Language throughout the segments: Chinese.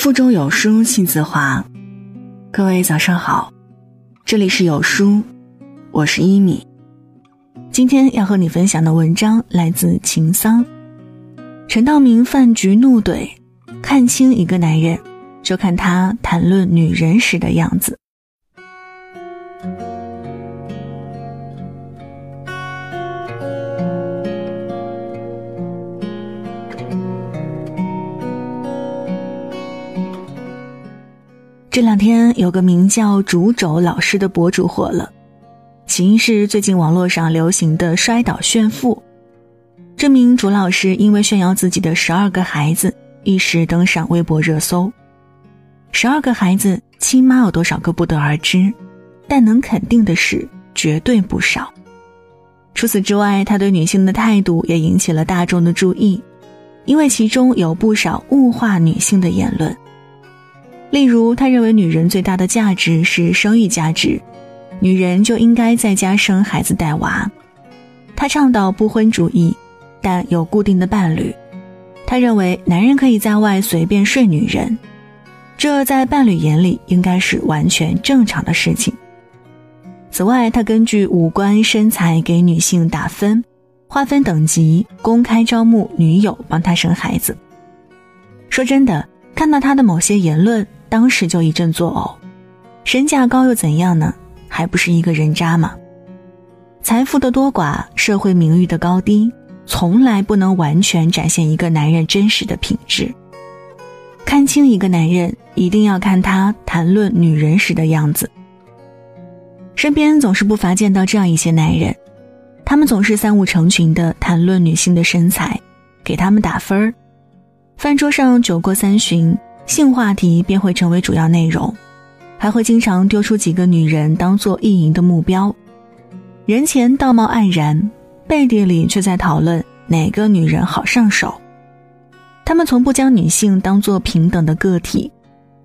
腹中有书气自华，各位早上好，这里是有书，我是一米。今天要和你分享的文章来自秦桑。陈道明饭局怒怼，看清一个男人，就看他谈论女人时的样子。这两天有个名叫“竹肘老师”的博主火了，起因是最近网络上流行的摔倒炫富。这名竹老师因为炫耀自己的十二个孩子，一时登上微博热搜。十二个孩子，亲妈有多少个不得而知，但能肯定的是，绝对不少。除此之外，他对女性的态度也引起了大众的注意，因为其中有不少物化女性的言论。例如，他认为女人最大的价值是生育价值，女人就应该在家生孩子带娃。他倡导不婚主义，但有固定的伴侣。他认为男人可以在外随便睡女人，这在伴侣眼里应该是完全正常的事情。此外，他根据五官身材给女性打分，划分等级，公开招募女友帮他生孩子。说真的，看到他的某些言论。当时就一阵作呕，身价高又怎样呢？还不是一个人渣吗？财富的多寡，社会名誉的高低，从来不能完全展现一个男人真实的品质。看清一个男人，一定要看他谈论女人时的样子。身边总是不乏见到这样一些男人，他们总是三五成群的谈论女性的身材，给他们打分儿。饭桌上酒过三巡。性话题便会成为主要内容，还会经常丢出几个女人当做意淫的目标。人前道貌岸然，背地里却在讨论哪个女人好上手。他们从不将女性当作平等的个体，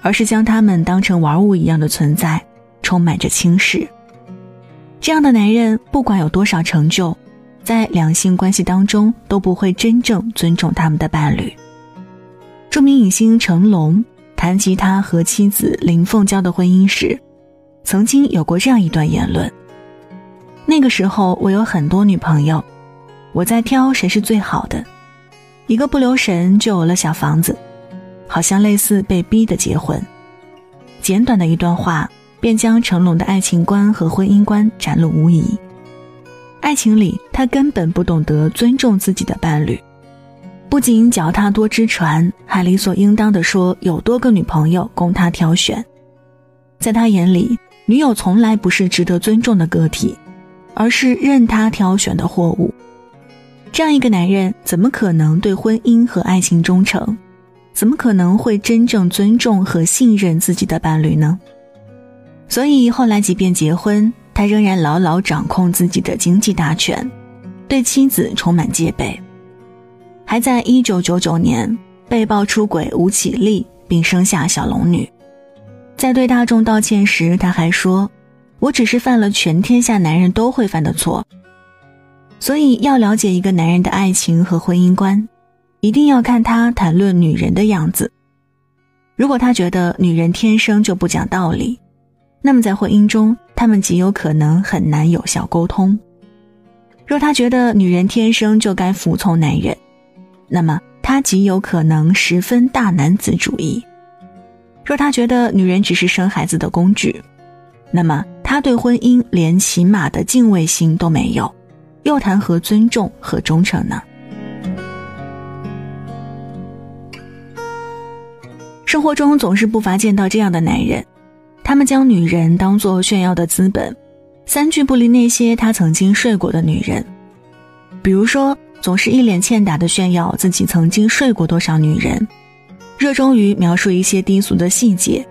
而是将她们当成玩物一样的存在，充满着轻视。这样的男人不管有多少成就，在两性关系当中都不会真正尊重他们的伴侣。著名影星成龙谈及他和妻子林凤娇的婚姻时，曾经有过这样一段言论：“那个时候我有很多女朋友，我在挑谁是最好的，一个不留神就有了小房子，好像类似被逼的结婚。”简短的一段话，便将成龙的爱情观和婚姻观展露无遗。爱情里，他根本不懂得尊重自己的伴侣。不仅脚踏多只船，还理所应当的说有多个女朋友供他挑选。在他眼里，女友从来不是值得尊重的个体，而是任他挑选的货物。这样一个男人，怎么可能对婚姻和爱情忠诚？怎么可能会真正尊重和信任自己的伴侣呢？所以后来，即便结婚，他仍然牢牢掌控自己的经济大权，对妻子充满戒备。还在一九九九年被曝出轨吴绮莉，并生下小龙女。在对大众道歉时，他还说：“我只是犯了全天下男人都会犯的错。”所以，要了解一个男人的爱情和婚姻观，一定要看他谈论女人的样子。如果他觉得女人天生就不讲道理，那么在婚姻中，他们极有可能很难有效沟通。若他觉得女人天生就该服从男人，那么他极有可能十分大男子主义。若他觉得女人只是生孩子的工具，那么他对婚姻连起码的敬畏心都没有，又谈何尊重和忠诚呢？生活中总是不乏见到这样的男人，他们将女人当做炫耀的资本，三句不离那些他曾经睡过的女人，比如说。总是一脸欠打的炫耀自己曾经睡过多少女人，热衷于描述一些低俗的细节，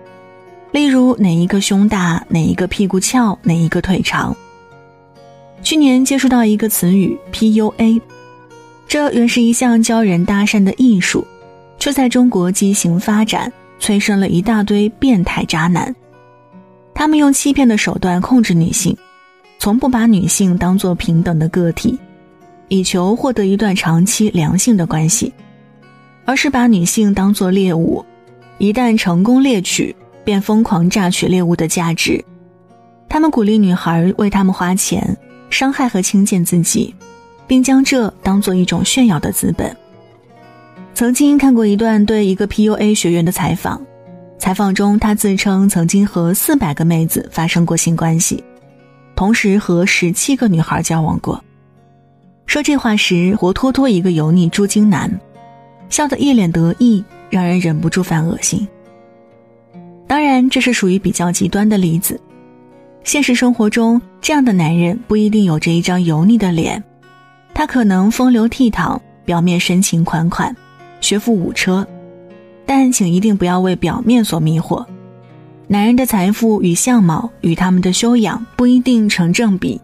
例如哪一个胸大，哪一个屁股翘，哪一个腿长。去年接触到一个词语 PUA，这原是一项教人搭讪的艺术，却在中国畸形发展，催生了一大堆变态渣男。他们用欺骗的手段控制女性，从不把女性当作平等的个体。以求获得一段长期良性的关系，而是把女性当作猎物，一旦成功猎取，便疯狂榨取猎物的价值。他们鼓励女孩为他们花钱，伤害和轻贱自己，并将这当做一种炫耀的资本。曾经看过一段对一个 PUA 学员的采访，采访中他自称曾经和四百个妹子发生过性关系，同时和十七个女孩交往过。说这话时，活脱脱一个油腻猪精男，笑得一脸得意，让人忍不住犯恶心。当然，这是属于比较极端的例子。现实生活中，这样的男人不一定有着一张油腻的脸，他可能风流倜傥，表面深情款款。学富五车，但请一定不要为表面所迷惑。男人的财富与相貌与他们的修养不一定成正比，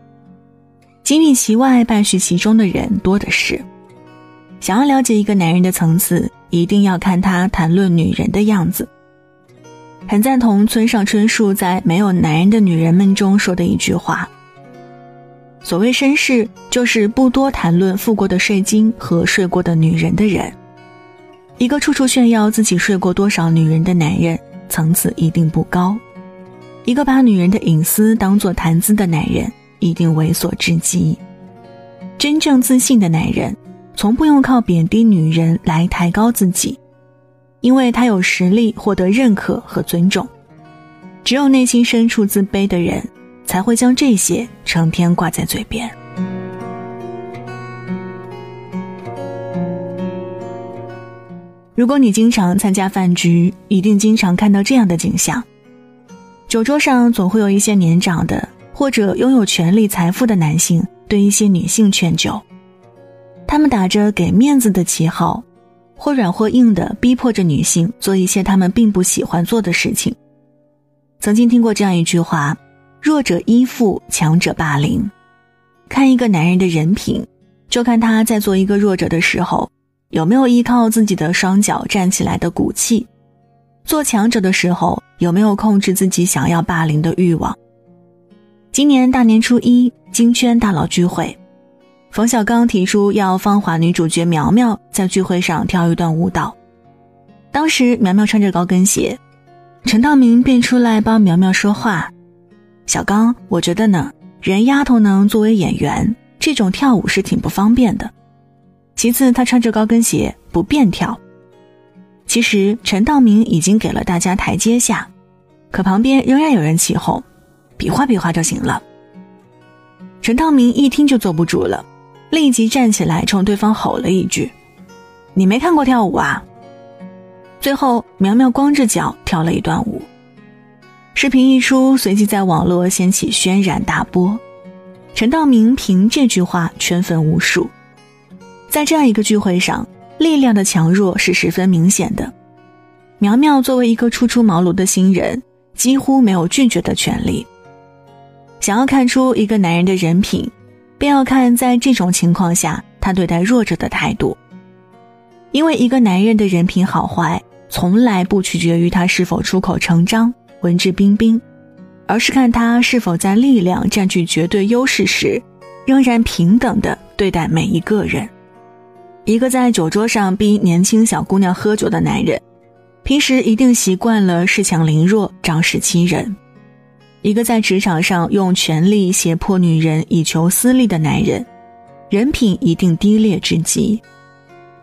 锦里其外败絮其中的人多的是。想要了解一个男人的层次，一定要看他谈论女人的样子。很赞同村上春树在《没有男人的女人们》中说的一句话：“所谓绅士，就是不多谈论付过的税金和睡过的女人的人。”一个处处炫耀自己睡过多少女人的男人，层次一定不高；一个把女人的隐私当做谈资的男人，一定猥琐至极。真正自信的男人，从不用靠贬低女人来抬高自己，因为他有实力获得认可和尊重。只有内心深处自卑的人，才会将这些成天挂在嘴边。如果你经常参加饭局，一定经常看到这样的景象：酒桌上总会有一些年长的或者拥有权力、财富的男性对一些女性劝酒，他们打着给面子的旗号，或软或硬的逼迫着女性做一些他们并不喜欢做的事情。曾经听过这样一句话：“弱者依附，强者霸凌。”看一个男人的人品，就看他在做一个弱者的时候。有没有依靠自己的双脚站起来的骨气？做强者的时候，有没有控制自己想要霸凌的欲望？今年大年初一，金圈大佬聚会，冯小刚提出要芳华女主角苗苗在聚会上跳一段舞蹈。当时苗苗穿着高跟鞋，陈道明便出来帮苗苗说话：“小刚，我觉得呢，人丫头呢作为演员，这种跳舞是挺不方便的。”其次，他穿着高跟鞋不便跳。其实陈道明已经给了大家台阶下，可旁边仍然有人起哄，比划比划就行了。陈道明一听就坐不住了，立即站起来冲对方吼了一句：“你没看过跳舞啊？”最后，苗苗光着脚跳了一段舞。视频一出，随即在网络掀起轩然大波。陈道明凭这句话圈粉无数。在这样一个聚会上，力量的强弱是十分明显的。苗苗作为一个初出茅庐的新人，几乎没有拒绝的权利。想要看出一个男人的人品，便要看在这种情况下他对待弱者的态度。因为一个男人的人品好坏，从来不取决于他是否出口成章、文质彬彬，而是看他是否在力量占据绝对优势时，仍然平等的对待每一个人。一个在酒桌上逼年轻小姑娘喝酒的男人，平时一定习惯了恃强凌弱、仗势欺人；一个在职场上用权力胁迫女人以求私利的男人，人品一定低劣至极；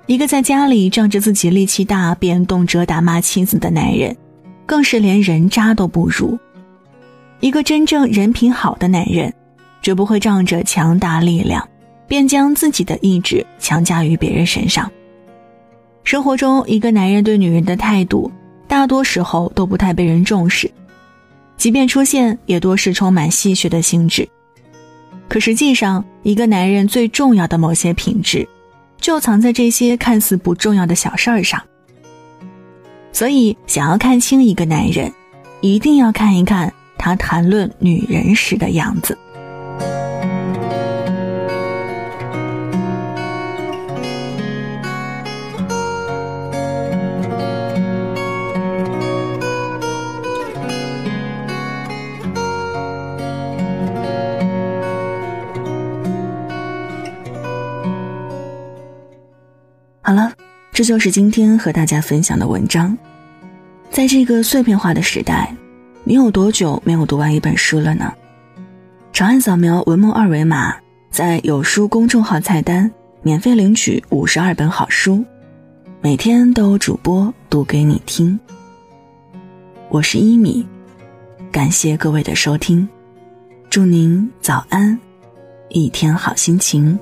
一个在家里仗着自己力气大便动辄打骂妻子的男人，更是连人渣都不如。一个真正人品好的男人，绝不会仗着强大力量。便将自己的意志强加于别人身上。生活中，一个男人对女人的态度，大多时候都不太被人重视，即便出现，也多是充满戏谑的性质。可实际上，一个男人最重要的某些品质，就藏在这些看似不重要的小事儿上。所以，想要看清一个男人，一定要看一看他谈论女人时的样子。这就是今天和大家分享的文章。在这个碎片化的时代，你有多久没有读完一本书了呢？长按扫描文末二维码，在有书公众号菜单免费领取五十二本好书，每天都有主播读给你听。我是一米，感谢各位的收听，祝您早安，一天好心情。